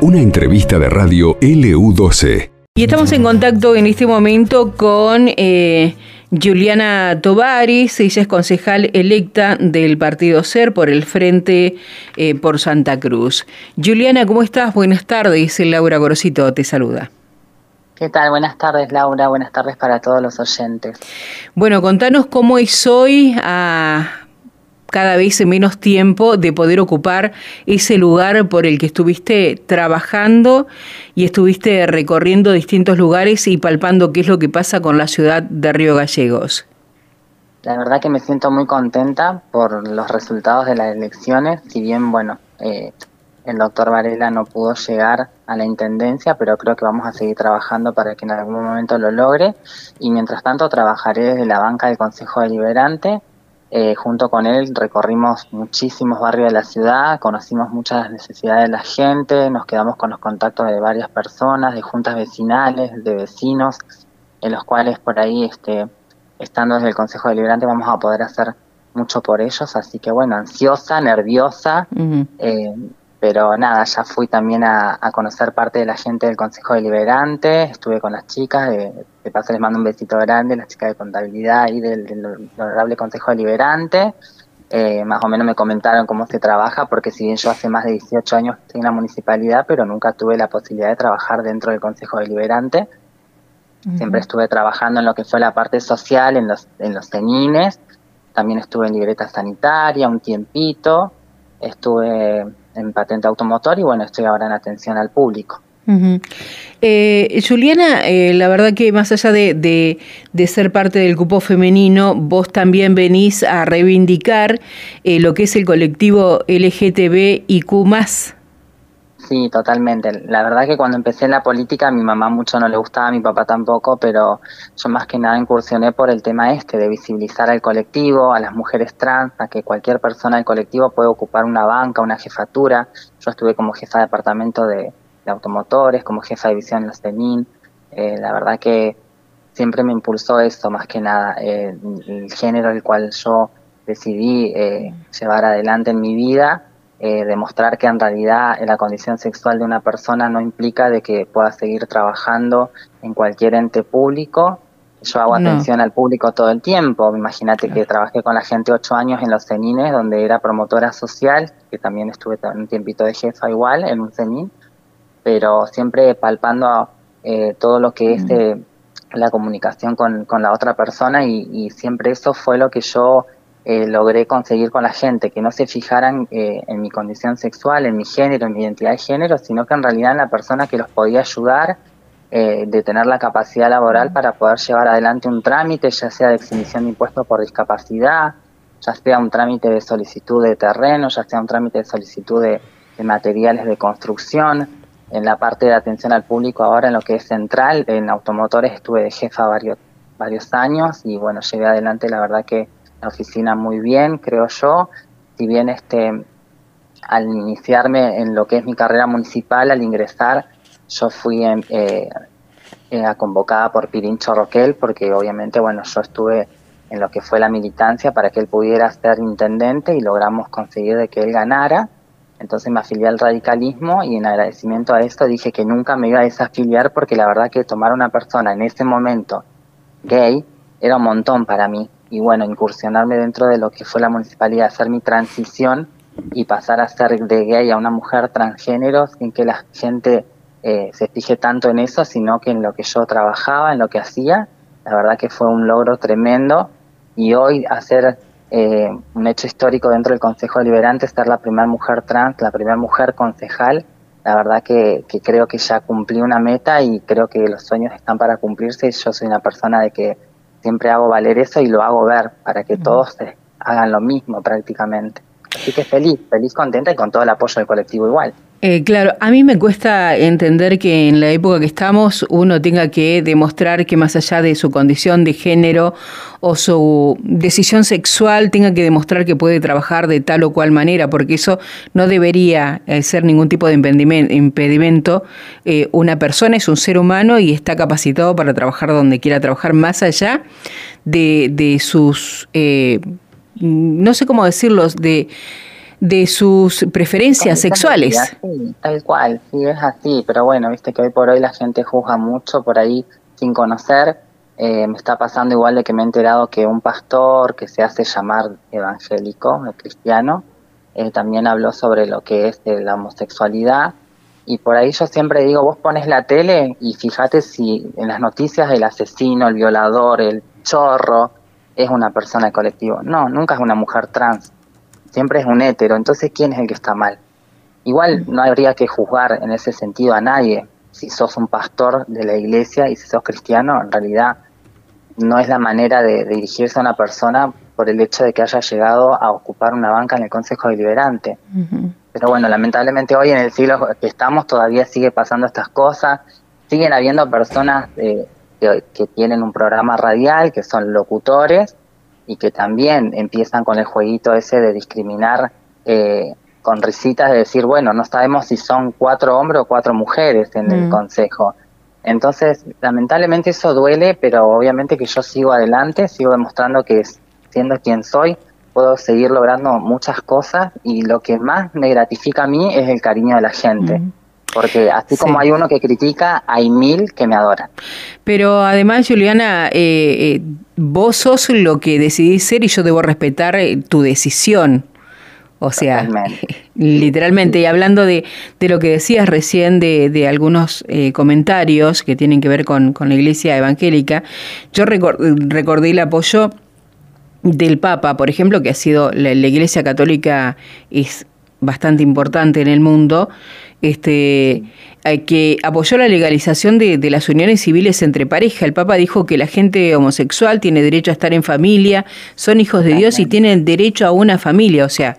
Una entrevista de radio LU12. Y estamos en contacto en este momento con eh, Juliana Tovaris, ella es concejal electa del Partido SER por el Frente eh, por Santa Cruz. Juliana, ¿cómo estás? Buenas tardes, Laura Gorosito te saluda. ¿Qué tal? Buenas tardes, Laura. Buenas tardes para todos los oyentes. Bueno, contanos cómo es hoy a cada vez menos tiempo de poder ocupar ese lugar por el que estuviste trabajando y estuviste recorriendo distintos lugares y palpando qué es lo que pasa con la ciudad de Río Gallegos. La verdad que me siento muy contenta por los resultados de las elecciones, si bien, bueno, eh, el doctor Varela no pudo llegar a la intendencia, pero creo que vamos a seguir trabajando para que en algún momento lo logre. Y mientras tanto trabajaré desde la banca del Consejo Deliberante eh, junto con él recorrimos muchísimos barrios de la ciudad, conocimos muchas necesidades de la gente, nos quedamos con los contactos de varias personas, de juntas vecinales, de vecinos, en los cuales por ahí, este, estando desde el Consejo Deliberante, vamos a poder hacer mucho por ellos. Así que bueno, ansiosa, nerviosa, pero nada, ya fui también a, conocer parte de la gente del Consejo Deliberante, estuve con las chicas, de, de paso les mando un besito grande, las chicas de contabilidad y del, Honorable Consejo Deliberante, eh, más o menos me comentaron cómo se trabaja, porque si bien yo hace más de 18 años estoy en la municipalidad, pero nunca tuve la posibilidad de trabajar dentro del Consejo Deliberante, siempre estuve trabajando en lo que fue la parte social, en los, en los cenines, también estuve en libreta sanitaria un tiempito, estuve en patente automotor y bueno, estoy ahora en atención al público. eh, Juliana, eh, la verdad que más allá de, de, ser parte del grupo femenino, vos también venís a reivindicar eh, lo que es el colectivo LGTBIQ Sí, totalmente. La verdad que cuando empecé en la política a mi mamá mucho no le gustaba, a mi papá tampoco, pero yo más que nada incursioné por el tema este de visibilizar al colectivo, a las mujeres trans, a que cualquier persona del colectivo puede ocupar una banca, una jefatura. Yo estuve como jefa de departamento de, automotores, como jefa de división en los TENIN. Eh, la verdad que siempre me impulsó eso más que nada, eh, el género el cual yo decidí eh, llevar adelante en mi vida eh, demostrar que en realidad la condición sexual de una persona no implica de que pueda seguir trabajando en cualquier ente público. Yo hago atención al público todo el tiempo. Imagínate que trabajé con la gente ocho años en los CENINES, donde era promotora social, que también estuve un tiempito de jefa igual en un CENIN, pero siempre palpando eh, todo lo que es eh, la comunicación con, con, la otra persona y, y siempre eso fue lo que yo eh, logré conseguir con la gente, que no se fijaran eh, en mi condición sexual, en mi género, en mi identidad de género, sino que en realidad en la persona que los podía ayudar, eh, de tener la capacidad laboral para poder llevar adelante un trámite, ya sea de exhibición de impuestos por discapacidad, ya sea un trámite de solicitud de terreno, ya sea un trámite de solicitud de, materiales de construcción. En la parte de atención al público ahora en lo que es central, en automotores estuve de jefa varios, varios años y bueno, llevé adelante la verdad que la oficina muy bien, creo yo. Si bien este, al iniciarme en lo que es mi carrera municipal, al ingresar, yo fui eh, eh, convocada por Pirincho Roquel, porque obviamente, bueno, yo estuve en lo que fue la militancia para que él pudiera ser intendente y logramos conseguir de que él ganara. Entonces me afilié al radicalismo y en agradecimiento a esto dije que nunca me iba a desafiliar porque la verdad que tomar una persona en ese momento gay era un montón para mí y bueno, incursionarme dentro de lo que fue la municipalidad, hacer mi transición y pasar a ser de gay a una mujer transgénero sin que la gente eh, se fije tanto en eso, sino que en lo que yo trabajaba, en lo que hacía. La verdad que fue un logro tremendo y hoy hacer eh, un hecho histórico dentro del Consejo Deliberante, ser la primera mujer trans, la primera mujer concejal, la verdad que, creo que ya cumplí una meta y creo que los sueños están para cumplirse yo soy una persona de que siempre hago valer eso y lo hago ver para que todos hagan lo mismo prácticamente. Así que feliz, feliz, contenta y con todo el apoyo del colectivo igual. Eh, claro, a mí me cuesta entender que en la época que estamos uno tenga que demostrar que más allá de su condición de género o su decisión sexual tenga que demostrar que puede trabajar de tal o cual manera, porque eso no debería eh, ser ningún tipo de impedimento. Eh, una persona es un ser humano y está capacitado para trabajar donde quiera trabajar, más allá de, de sus, no sé cómo decirlos, de de sus preferencias sexuales. Sí, tal cual, sí, es así, pero bueno, viste que hoy por hoy la gente juzga mucho por ahí sin conocer. Eh, me está pasando igual de que me he enterado que un pastor que se hace llamar evangélico, cristiano, eh, también habló sobre lo que es la homosexualidad y por ahí yo siempre digo, vos pones la tele y fíjate si en las noticias el asesino, el violador, el chorro es una persona del colectivo. No, nunca es una mujer trans, siempre es un hétero. Entonces, ¿quién es el que está mal? Igual no habría que juzgar en ese sentido a nadie. Si sos un pastor de la iglesia y si sos cristiano, en realidad no es la manera de, dirigirse a una persona por el hecho de que haya llegado a ocupar una banca en el Consejo Deliberante. Pero bueno, lamentablemente hoy en el siglo que estamos todavía sigue pasando estas cosas, siguen habiendo personas eh, que, tienen un programa radial, que son locutores y que también empiezan con el jueguito ese de discriminar eh, con risitas de decir, bueno, no sabemos si son cuatro hombres o cuatro mujeres en el mm. consejo. Entonces, lamentablemente eso duele, pero obviamente que yo sigo adelante, sigo demostrando que siendo quien soy, puedo seguir logrando muchas cosas y lo que más me gratifica a mí es el cariño de la gente. Porque así como hay uno que critica, hay mil que me adoran. Pero además, Juliana, eh, eh, vos sos lo que decidís ser y yo debo respetar eh, tu decisión. O sea, literalmente, y hablando de, de, lo que decías recién de, de algunos comentarios que tienen que ver con, con la iglesia evangélica, yo recordé el apoyo del Papa, por ejemplo, que ha sido la, Iglesia Católica es bastante importante en el mundo, este, eh, que apoyó la legalización de, las uniones civiles entre pareja. El Papa dijo que la gente homosexual tiene derecho a estar en familia, son hijos de Dios y tienen derecho a una familia. O sea,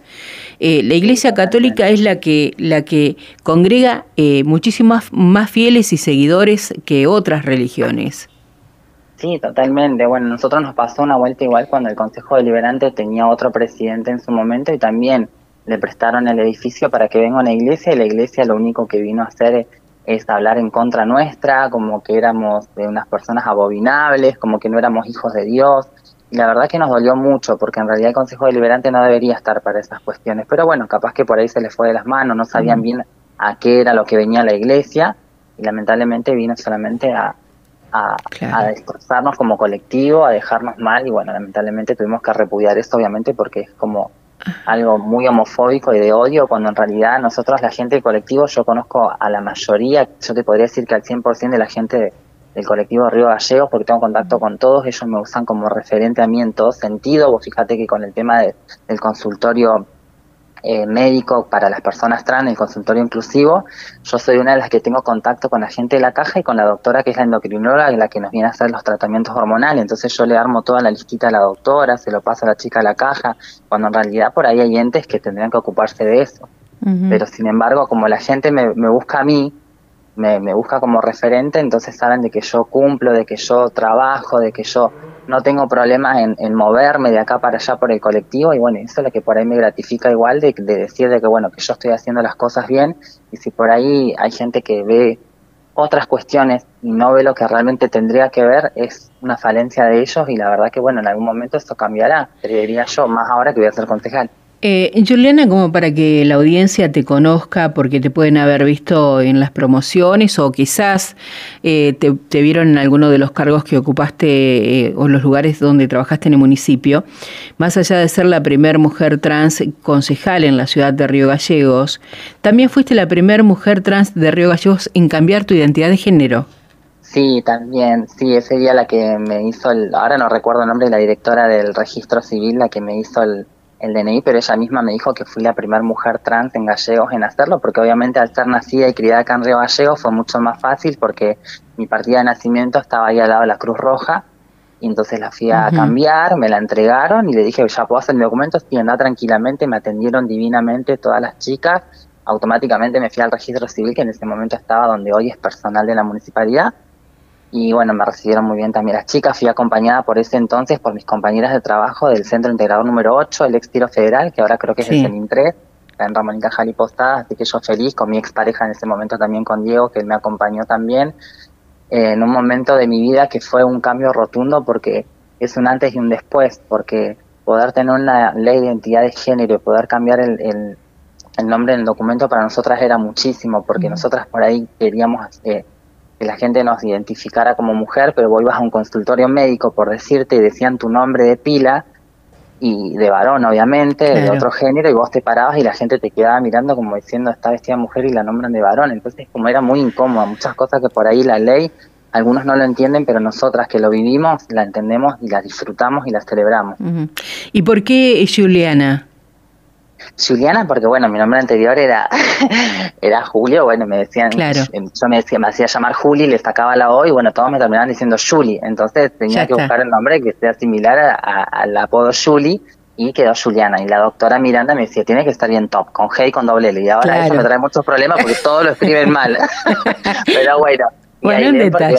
eh, la Iglesia Católica es la que, la que congrega eh, muchísimos más fieles y seguidores que otras religiones. Sí, totalmente. Bueno, nosotros nos pasó una vuelta igual cuando el Consejo Deliberante tenía otro presidente en su momento y también le prestaron el edificio para que venga una iglesia y la iglesia lo único que vino a hacer es hablar en contra nuestra, como que éramos de unas personas abominables, como que no éramos hijos de Dios. Y la verdad que nos dolió mucho, porque en realidad el Consejo Deliberante no debería estar para esas cuestiones. Pero bueno, capaz que por ahí se les fue de las manos, no sabían bien a qué era lo que venía la iglesia, y lamentablemente vino solamente a, a, destrozarnos como colectivo, a dejarnos mal y bueno, lamentablemente tuvimos que repudiar esto obviamente porque es como algo muy homofóbico y de odio cuando en realidad nosotros la gente del colectivo, yo conozco a la mayoría, yo te podría decir que al 100% de la gente del colectivo Río Gallegos porque tengo contacto con todos, ellos me usan como referente a mí en todo sentido, vos fíjate que con el tema del consultorio eh, médico para las personas trans, el consultorio inclusivo. Yo soy una de las que tengo contacto con la gente de la caja y con la doctora que es la endocrinóloga, la que nos viene a hacer los tratamientos hormonales. Entonces yo le armo toda la listita a la doctora, se lo paso a la chica a la caja, cuando en realidad por ahí hay entes que tendrían que ocuparse de eso. Pero sin embargo, como la gente me, me busca a mí, me, me, busca como referente, entonces saben de que yo cumplo, de que yo trabajo, de que yo no tengo problemas en, moverme de acá para allá por el colectivo y bueno, eso es lo que por ahí me gratifica igual de, de decir de que bueno, que yo estoy haciendo las cosas bien y si por ahí hay gente que ve otras cuestiones y no ve lo que realmente tendría que ver, es una falencia de ellos y la verdad que bueno, en algún momento esto cambiará, diría yo, más ahora que voy a ser concejal. Eh, Juliana, como para que la audiencia te conozca, porque te pueden haber visto en las promociones o quizás eh, te, vieron en alguno de los cargos que ocupaste eh, o los lugares donde trabajaste en el municipio, más allá de ser la primera mujer trans concejal en la ciudad de Río Gallegos, también fuiste la primera mujer trans de Río Gallegos en cambiar tu identidad de género. Sí, también, sí, ese día la que me hizo, el, ahora no recuerdo el nombre, de la directora del registro civil, la que me hizo el, el DNI, pero ella misma me dijo que fui la primera mujer trans en Gallegos en hacerlo, porque obviamente al ser nacida y criada acá en Río Gallegos fue mucho más fácil porque mi partida de nacimiento estaba ahí al lado de la Cruz Roja, y entonces la fui a cambiar, me la entregaron y le dije, ya puedo hacer mi documento, y anda tranquilamente, me atendieron divinamente todas las chicas, automáticamente me fui al registro civil, que en ese momento estaba donde hoy es personal de la municipalidad, y bueno, me recibieron muy bien también las chicas. Fui acompañada por ese entonces por mis compañeras de trabajo del Centro Integrador número 8, el ex tiro federal, que ahora creo que es el CENIN 3, en Ramón y Cajal Postada, así que yo feliz, con mi expareja en ese momento también con Diego, que me acompañó también, eh, en un momento de mi vida que fue un cambio rotundo porque es un antes y un después, porque poder tener una ley de identidad de género y poder cambiar el, el nombre en el documento para nosotras era muchísimo, porque nosotras por ahí queríamos eh, que la gente nos identificara como mujer, pero vos ibas a un consultorio médico, por decirte, y decían tu nombre de pila, y de varón, obviamente, de otro género, y vos te parabas y la gente te quedaba mirando como diciendo, está vestida mujer y la nombran de varón. Entonces, como era muy incómodo, muchas cosas que por ahí la ley, algunos no lo entienden, pero nosotras que lo vivimos, la entendemos y la disfrutamos y la celebramos. ¿Y por qué Juliana? Juliana, porque bueno, mi nombre anterior era, era Julio, bueno, me decían, yo me decía, me hacía llamar Juli, le sacaba la O y bueno, todos me terminaban diciendo Juli, entonces tenía que buscar el nombre que sea similar al apodo Juli y quedó Juliana. Y la doctora Miranda me decía, tiene que estar bien top, con G y con doble L. Y ahora eso me trae muchos problemas porque todos lo escriben mal. Pero bueno. Bueno, en detalle.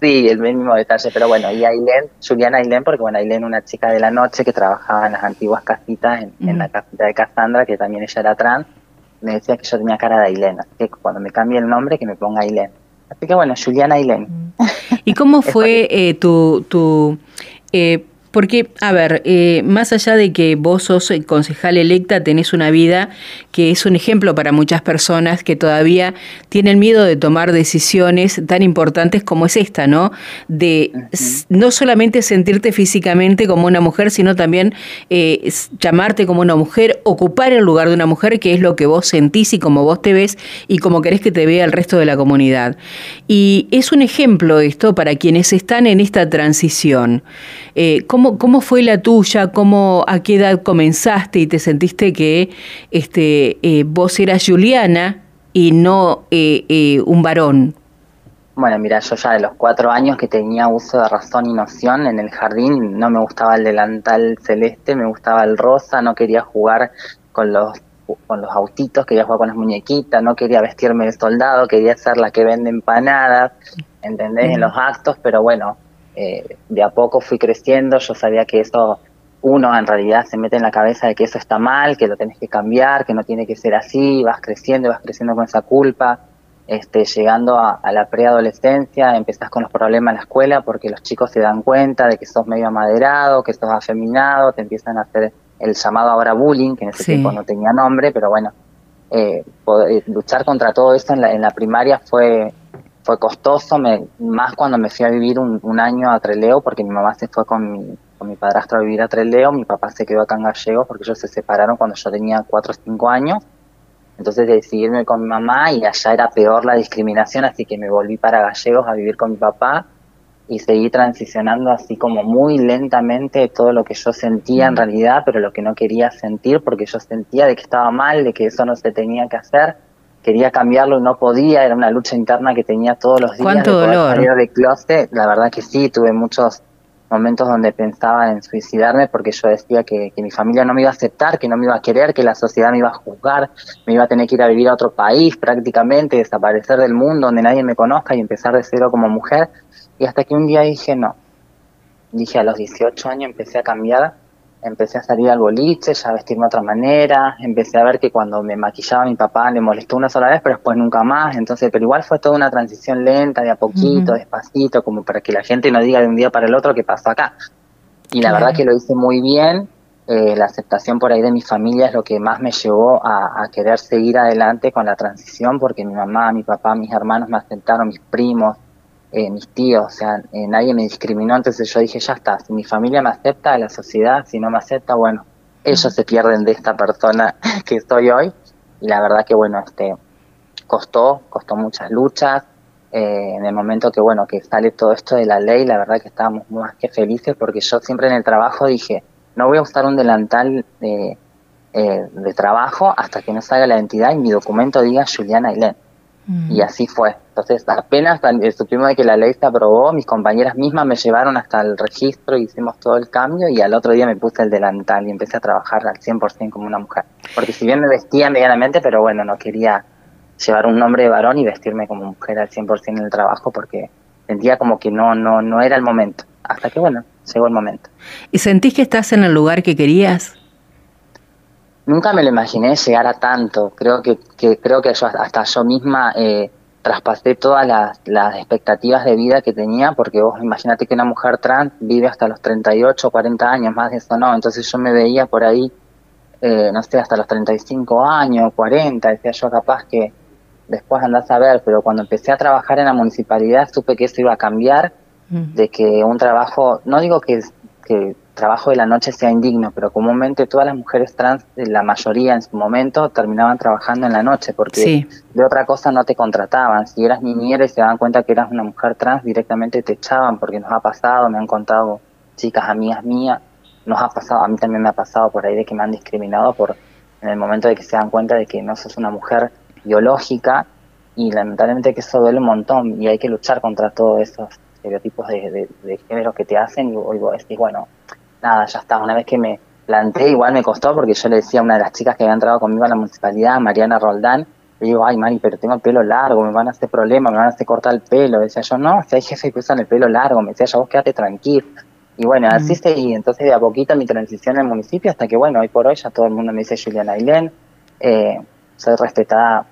Sí, el mínimo detalle, pero bueno, y Ailén, Juliana Ailén, porque bueno, Ailén, una chica de la noche que trabajaba en las antiguas casitas, en, la casita de Cassandra, que también ella era trans, me decía que yo tenía cara de Ailén, así que cuando me cambie el nombre, que me ponga Ailén. Así que bueno, Juliana Ailén. ¿Y cómo fue eh, tu, tu eh, porque, a ver, eh, más allá de que vos sos concejal electa, tenés una vida que es un ejemplo para muchas personas que todavía tienen miedo de tomar decisiones tan importantes como es esta, ¿no? De no solamente sentirte físicamente como una mujer, sino también eh, llamarte como una mujer, ocupar el lugar de una mujer, que es lo que vos sentís y como vos te ves y como querés que te vea el resto de la comunidad. Y es un ejemplo esto para quienes están en esta transición. Eh, ¿cómo, fue la tuya? ¿Cómo, ¿A qué edad comenzaste y te sentiste que este, eh, vos eras Juliana y no eh, un varón? Bueno, mira, yo ya de los cuatro años que tenía uso de razón y noción en el jardín, no me gustaba el delantal celeste, me gustaba el rosa, no quería jugar con los con los autitos, quería jugar con las muñequitas, no quería vestirme de soldado, quería ser la que vende empanadas, ¿entendés? En los actos, pero bueno, eh, de a poco fui creciendo, yo sabía que eso, uno en realidad se mete en la cabeza de que eso está mal, que lo tenés que cambiar, que no tiene que ser así, vas creciendo, vas creciendo con esa culpa, este, llegando a, la preadolescencia, empezás con los problemas en la escuela porque los chicos se dan cuenta de que sos medio amaderado, que sos afeminado, te empiezan a hacer el llamado ahora bullying, que en ese tiempo no tenía nombre, pero bueno, eh, eh, luchar contra todo eso en la, en la primaria fue fue costoso, me, más cuando me fui a vivir un, año a Treleo, porque mi mamá se fue con mi, con mi padrastro a vivir a Treleo, mi papá se quedó acá en Gallegos porque ellos se separaron cuando yo tenía 4 o 5 años. Entonces decidí irme con mi mamá y allá era peor la discriminación, así que me volví para Gallegos a vivir con mi papá y seguí transicionando así como muy lentamente todo lo que yo sentía en mm. realidad, pero lo que no quería sentir porque yo sentía de que estaba mal, de que eso no se tenía que hacer quería cambiarlo y no podía, era una lucha interna que tenía todos los días. ¿Cuánto de dolor? Salir de closet. La verdad que sí, tuve muchos momentos donde pensaba en suicidarme porque yo decía que, mi familia no me iba a aceptar, que no me iba a querer, que la sociedad me iba a juzgar, me iba a tener que ir a vivir a otro país prácticamente, desaparecer del mundo donde nadie me conozca y empezar de cero como mujer. Y hasta que un día dije no. Dije a los 18 años empecé a cambiar empecé a salir al boliche, ya a vestirme de otra manera, empecé a ver que cuando me maquillaba mi papá le molestó una sola vez, pero después nunca más, entonces, pero igual fue toda una transición lenta, de a poquito, despacito, como para que la gente no diga de un día para el otro qué pasó acá. Y la verdad que lo hice muy bien, eh, la aceptación por ahí de mi familia es lo que más me llevó a, a, querer seguir adelante con la transición, porque mi mamá, mi papá, mis hermanos me aceptaron, mis primos, eh, mis tíos, o sea, eh, nadie me discriminó, entonces yo dije, ya está, si mi familia me acepta, la sociedad, si no me acepta, bueno, ellos se pierden de esta persona que soy hoy, y la verdad que bueno, este, costó, costó muchas luchas, eh, en el momento que bueno, que sale todo esto de la ley, la verdad que estábamos más que felices, porque yo siempre en el trabajo dije, no voy a usar un delantal de, de trabajo hasta que no salga la identidad y mi documento diga Juliana Ailén. Y mm. así fue. Entonces, apenas supimos de que la ley se aprobó, mis compañeras mismas me llevaron hasta el registro, hicimos todo el cambio y al otro día me puse el delantal y empecé a trabajar al 100% como una mujer. Porque si bien me vestía medianamente, pero bueno, no quería llevar un nombre de varón y vestirme como mujer al 100% en el trabajo porque sentía como que no, no, no era el momento. Hasta que bueno, llegó el momento. ¿Y sentís que estás en el lugar que querías? nunca me lo imaginé llegar a tanto. Creo que, creo que yo, hasta yo misma eh, traspasé todas las, las, expectativas de vida que tenía, porque vos imagínate que una mujer trans vive hasta los 38 o 40 años, más de eso no. Entonces yo me veía por ahí eh, no sé, hasta los 35 años, 40, decía yo capaz que después andás a ver, pero cuando empecé a trabajar en la municipalidad supe que eso iba a cambiar, mm. de que un trabajo, no digo que, que trabajo de la noche sea indigno, pero comúnmente todas las mujeres trans, la mayoría en su momento, terminaban trabajando en la noche porque de otra cosa no te contrataban. Si eras niñera y se daban cuenta que eras una mujer trans, directamente te echaban porque nos ha pasado, me han contado chicas amigas mías, nos ha pasado, a mí también me ha pasado por ahí de que me han discriminado por en el momento de que se dan cuenta de que no sos una mujer biológica y lamentablemente que eso duele un montón y hay que luchar contra todos esos estereotipos de, género que te hacen y, y vos decís, bueno, nada, ya está. Una vez que me planté, igual me costó porque yo le decía a una de las chicas que había entrado conmigo a la municipalidad, Mariana Roldán, le digo, ay, Mari, pero tengo el pelo largo, me van a hacer problemas, me van a hacer cortar el pelo. Decía yo, no, si hay jefes que usan el pelo largo, me decía yo, vos quédate tranquilo. Y bueno, así seguí. Entonces, de a poquito mi transición en el municipio, hasta que, bueno, hoy por hoy ya todo el mundo me dice Juliana Ailén. Eh, soy respetada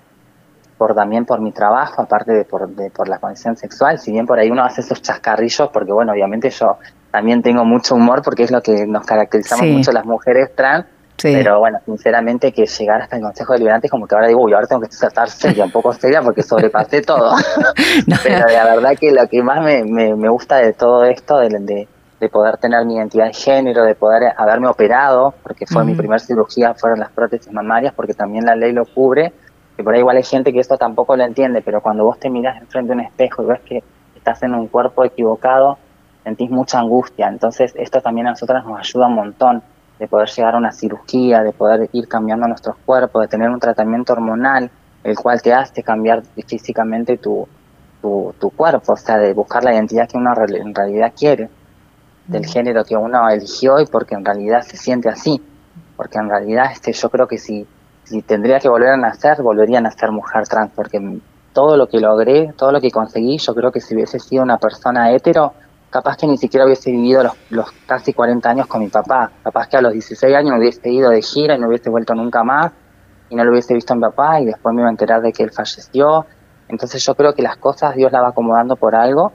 por también por mi trabajo, aparte de por, de por la condición sexual. Si bien por ahí uno hace esos chascarrillos, porque, bueno, obviamente yo también tengo mucho humor porque es lo que nos caracterizamos mucho las mujeres trans. Pero bueno, sinceramente que llegar hasta el Consejo Deliberante es como que ahora digo, uy, ahora tengo que estar seria, un poco seria porque sobrepasé todo. Pero la verdad que lo que más me, me, gusta de todo esto, de, de, poder tener mi identidad de género, de poder haberme operado, porque fue mi primera cirugía, fueron las prótesis mamarias, porque también la ley lo cubre, que por ahí igual hay gente que esto tampoco lo entiende, pero cuando vos te miras enfrente de un espejo y ves que estás en un cuerpo equivocado, sentís mucha angustia. Entonces esto también a nosotras nos ayuda un montón de poder llegar a una cirugía, de poder ir cambiando nuestros cuerpos, de tener un tratamiento hormonal, el cual te hace cambiar físicamente tu, tu, cuerpo, o sea, de buscar la identidad que uno en realidad quiere, del género que uno eligió y porque en realidad se siente así. Porque en realidad este, yo creo que si, si tendría que volver a nacer, volvería a nacer mujer trans, porque todo lo que logré, todo lo que conseguí, yo creo que si hubiese sido una persona hetero, capaz que ni siquiera hubiese vivido los, los, casi 40 años con mi papá. Capaz que a los 16 años me hubiese ido de gira y no hubiese vuelto nunca más y no lo hubiese visto a mi papá y después me iba a enterar de que él falleció. Entonces yo creo que las cosas Dios las va acomodando por algo.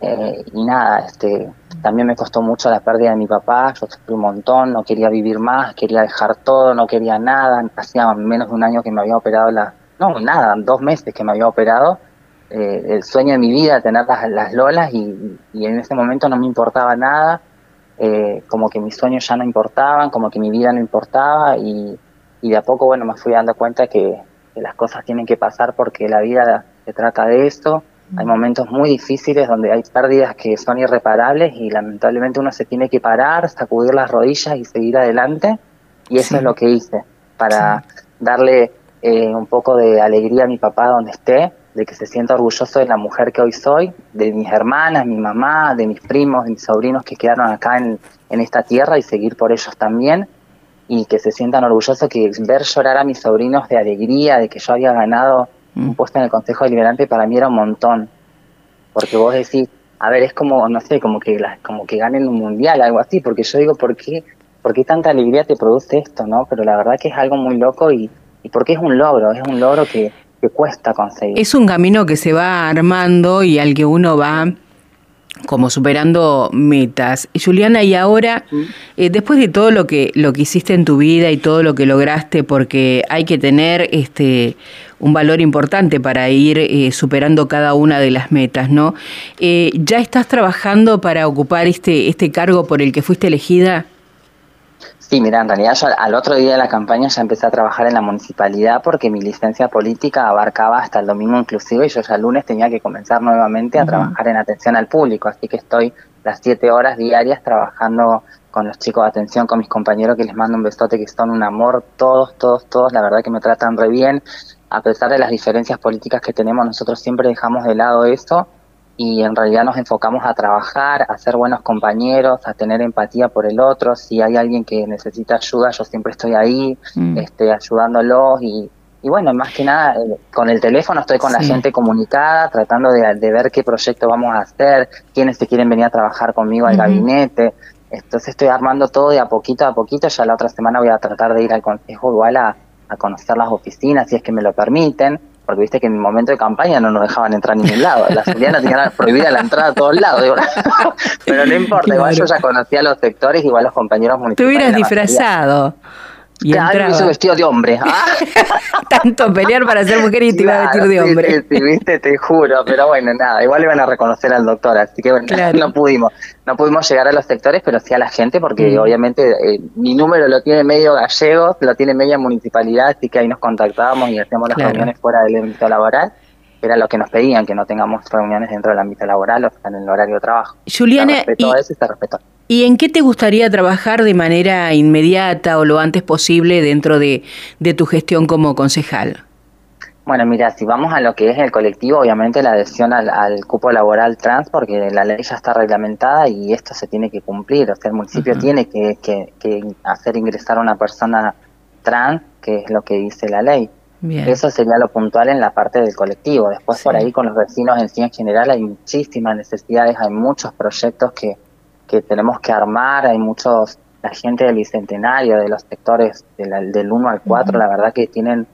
Eh, y nada, este, también me costó mucho la pérdida de mi papá, yo sufrí un montón, no quería vivir más, quería dejar todo, no quería nada, hacía menos de un año que me había operado la, no, nada, dos meses que me había operado eh, el sueño de mi vida, tener las, lolas y, en ese momento no me importaba nada, eh, como que mis sueños ya no importaban, como que mi vida no importaba y, de a poco, bueno, me fui dando cuenta que, las cosas tienen que pasar porque la vida se trata de esto. Hay momentos muy difíciles donde hay pérdidas que son irreparables y lamentablemente uno se tiene que parar, sacudir las rodillas y seguir adelante. Y eso es lo que hice para darle eh, un poco de alegría a mi papá donde esté de que se sienta orgulloso de la mujer que hoy soy, de mis hermanas, mi mamá, de mis primos, de mis sobrinos que quedaron acá en, en esta tierra y seguir por ellos también, y que se sientan orgullosos que ver llorar a mis sobrinos de alegría, de que yo había ganado un mm. puesto en el Consejo Deliberante, para mí era un montón, porque vos decís, a ver, es como, no sé, como que, como que ganen un mundial, algo así, porque yo digo, ¿por qué, ¿por qué tanta alegría te produce esto, no? Pero la verdad que es algo muy loco y, y porque es un logro, es un logro que que cuesta conseguir. Es un camino que se va armando y al que uno va como superando metas. Juliana, y ahora, eh, después de todo lo que, lo que hiciste en tu vida y todo lo que lograste, porque hay que tener este un valor importante para ir eh, superando cada una de las metas, ¿no? Eh, ¿Ya estás trabajando para ocupar este, este cargo por el que fuiste elegida? Sí, mira, en realidad yo al otro día de la campaña ya empecé a trabajar en la municipalidad porque mi licencia política abarcaba hasta el domingo inclusive y yo ya el lunes tenía que comenzar nuevamente a trabajar en atención al público, así que estoy las siete horas diarias trabajando con los chicos de atención, con mis compañeros que les mando un besote que son un amor, todos, todos, todos, la verdad que me tratan re bien, a pesar de las diferencias políticas que tenemos, nosotros siempre dejamos de lado eso y en realidad nos enfocamos a trabajar, a ser buenos compañeros, a tener empatía por el otro. Si hay alguien que necesita ayuda, yo siempre estoy ahí, mm. este, ayudándolos y, y bueno, más que nada, eh, con el teléfono estoy con la gente comunicada, tratando de, ver qué proyecto vamos a hacer, quiénes se quieren venir a trabajar conmigo al gabinete. Entonces estoy armando todo de a poquito a poquito. Ya la otra semana voy a tratar de ir al consejo igual a, a conocer las oficinas, si es que me lo permiten porque viste que en mi momento de campaña no nos dejaban entrar a ningún lado. La Juliana tenía prohibida la entrada a todos lados. pero no importa, igual yo ya conocía los sectores, igual los compañeros municipales. Te hubieras disfrazado. Y claro, hizo vestido de hombre. Ah. Tanto pelear para ser mujer y te iba a vestir de hombre. Sí, sí, viste, te juro, pero bueno, nada, igual le van a reconocer al doctor, así que bueno, no pudimos, no pudimos llegar a los sectores, pero sí a la gente, porque mm. obviamente eh, mi número lo tiene medio gallego, lo tiene media municipalidad, así que ahí nos contactábamos y hacíamos las reuniones fuera del ámbito laboral era lo que nos pedían, que no tengamos reuniones dentro del ámbito laboral o en el horario de trabajo. Juliana, y, en qué te gustaría trabajar de manera inmediata o lo antes posible dentro de, tu gestión como concejal? Bueno, mira, si vamos a lo que es el colectivo, obviamente la adhesión al, cupo laboral trans, porque la ley ya está reglamentada y esto se tiene que cumplir. O sea, el municipio tiene que, que hacer ingresar a una persona trans, que es lo que dice la ley. Eso sería lo puntual en la parte del colectivo. Después por ahí con los vecinos en sí en general hay muchísimas necesidades, hay muchos proyectos que, que tenemos que armar, hay muchos, la gente del Bicentenario, de los sectores del, del 1 al 4, la verdad que tienen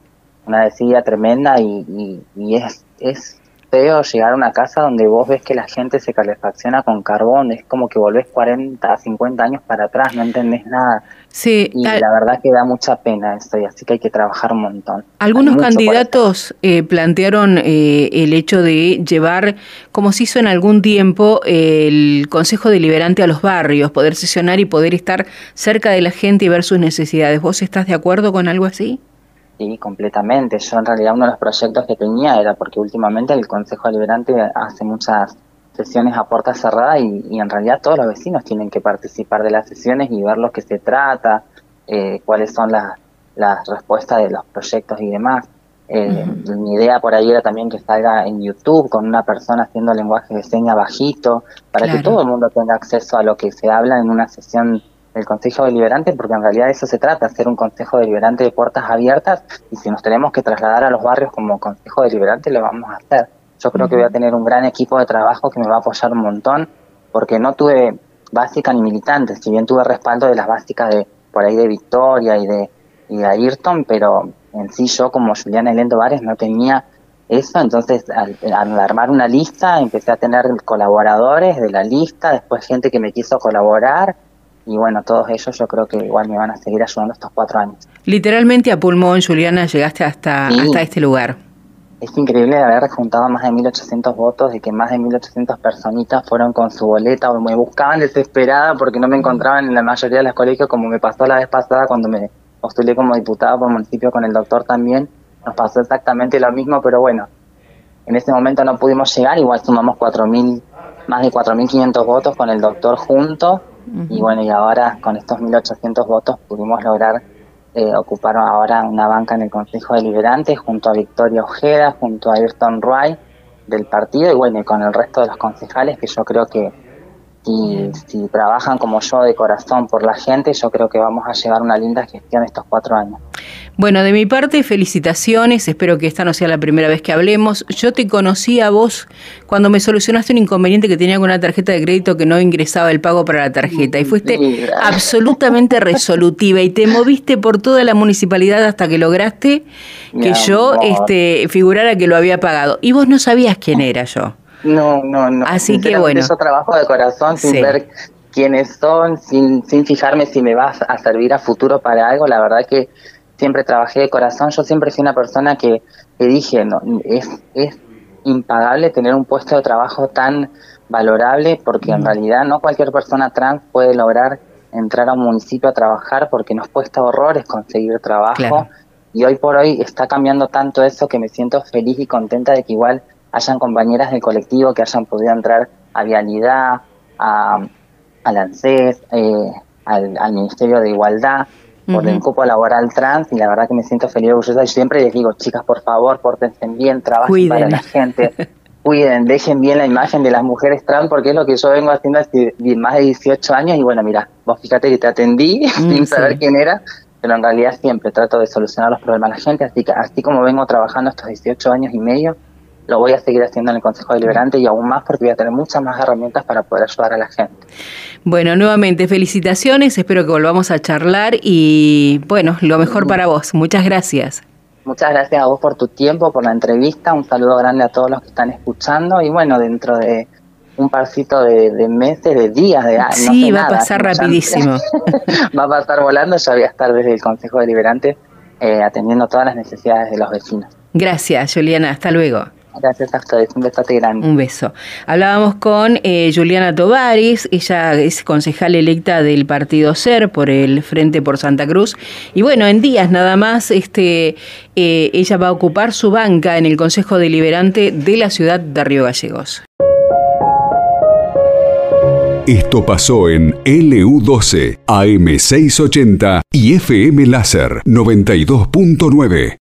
una desidia tremenda y, y, es, es feo llegar a una casa donde vos ves que la gente se calefacciona con carbón, es como que volvés 40, 50 años para atrás, no entendés nada. Sí, y la verdad que da mucha pena esto, y así que hay que trabajar un montón. Algunos candidatos eh, plantearon eh, el hecho de llevar, como se hizo en algún tiempo, el Consejo Deliberante a los barrios, poder sesionar y poder estar cerca de la gente y ver sus necesidades. ¿Vos estás de acuerdo con algo así? Sí, completamente. Yo en realidad uno de los proyectos que tenía era porque últimamente el Consejo Liberante hace muchas sesiones a puerta cerrada y, en realidad todos los vecinos tienen que participar de las sesiones y ver lo que se trata, eh, cuáles son las, las respuestas de los proyectos y demás. Eh, Mi idea por ahí era también que salga en YouTube con una persona haciendo lenguaje de señas bajito, para que todo el mundo tenga acceso a lo que se habla en una sesión el Consejo Deliberante, porque en realidad eso se trata, hacer un Consejo Deliberante de puertas abiertas, y si nos tenemos que trasladar a los barrios como Consejo Deliberante, lo vamos a hacer. Yo creo que voy a tener un gran equipo de trabajo que me va a apoyar un montón, porque no tuve básica ni militantes, si bien tuve respaldo de las básicas de por ahí de Victoria y de, y de Ayrton, pero en sí yo como Juliana Elendo Vares no tenía eso, entonces al, al, armar una lista empecé a tener colaboradores de la lista, después gente que me quiso colaborar y bueno, todos ellos yo creo que igual me van a seguir ayudando estos cuatro años. Literalmente a pulmón, Juliana, llegaste hasta, hasta este lugar. Es increíble haber juntado más de 1.800 votos, de que más de 1.800 personitas fueron con su boleta o me buscaban desesperada porque no me encontraban en la mayoría de los colegios, como me pasó la vez pasada cuando me postulé como diputada por municipio con el doctor también. Nos pasó exactamente lo mismo, pero bueno, en ese momento no pudimos llegar, igual sumamos 4.000, más de 4.500 votos con el doctor y bueno, y ahora con estos 1.800 votos pudimos lograr eh, ocupar ahora una banca en el Consejo Deliberante junto a Victoria Ojeda, junto a Ayrton Wright del partido y bueno, y con el resto de los concejales que yo creo que si, si trabajan como yo de corazón por la gente, yo creo que vamos a llevar una linda gestión estos cuatro años. Bueno, de mi parte, felicitaciones. Espero que esta no sea la primera vez que hablemos. Yo te conocí a vos cuando me solucionaste un inconveniente que tenía con una tarjeta de crédito que no ingresaba el pago para la tarjeta. Y fuiste absolutamente resolutiva y te moviste por toda la municipalidad hasta que lograste que yo este, figurara que lo había pagado. Y vos no sabías quién era yo. No, no, no. Así que bueno. Yo trabajo de corazón sin ver quiénes son, sin, sin fijarme si me vas a servir a futuro para algo. La verdad que siempre trabajé de corazón, yo siempre fui una persona que, dije, no, es, es impagable tener un puesto de trabajo tan valorable porque en realidad no cualquier persona trans puede lograr entrar a un municipio a trabajar porque nos cuesta horrores conseguir trabajo y hoy por hoy está cambiando tanto eso que me siento feliz y contenta de que igual hayan compañeras del colectivo que hayan podido entrar a Vialidad, a, al ANSES, eh, al, al Ministerio de Igualdad por el cupo laboral trans y la verdad que me siento feliz y orgullosa. Y siempre les digo, chicas, por favor, pórtense bien, trabajen para la gente, cuiden, dejen bien la imagen de las mujeres trans porque es lo que yo vengo haciendo hace más de 18 años y bueno, mira, vos fíjate que te atendí mm, sin saber quién era, pero en realidad siempre trato de solucionar los problemas de la gente, así que así como vengo trabajando estos 18 años y medio, lo voy a seguir haciendo en el Consejo Deliberante y aún más porque voy a tener muchas más herramientas para poder ayudar a la gente. Bueno, nuevamente felicitaciones, espero que volvamos a charlar y bueno, lo mejor para vos. Muchas gracias. Muchas gracias a vos por tu tiempo, por la entrevista, un saludo grande a todos los que están escuchando y bueno, dentro de un parcito de, meses, de días, de años. Sí, va a pasar rapidísimo. va a pasar volando, ya voy a estar desde el Consejo Deliberante eh, atendiendo todas las necesidades de los vecinos. Gracias, Juliana. Hasta luego. Gracias a ustedes, un beso grande. Un beso. Hablábamos con eh, Juliana Tovaris, ella es concejal electa del partido SER por el Frente por Santa Cruz. Y bueno, en días nada más, este, eh, ella va a ocupar su banca en el Consejo Deliberante de la ciudad de Río Gallegos. Esto pasó en LU12, AM680 y FM Láser 92.9.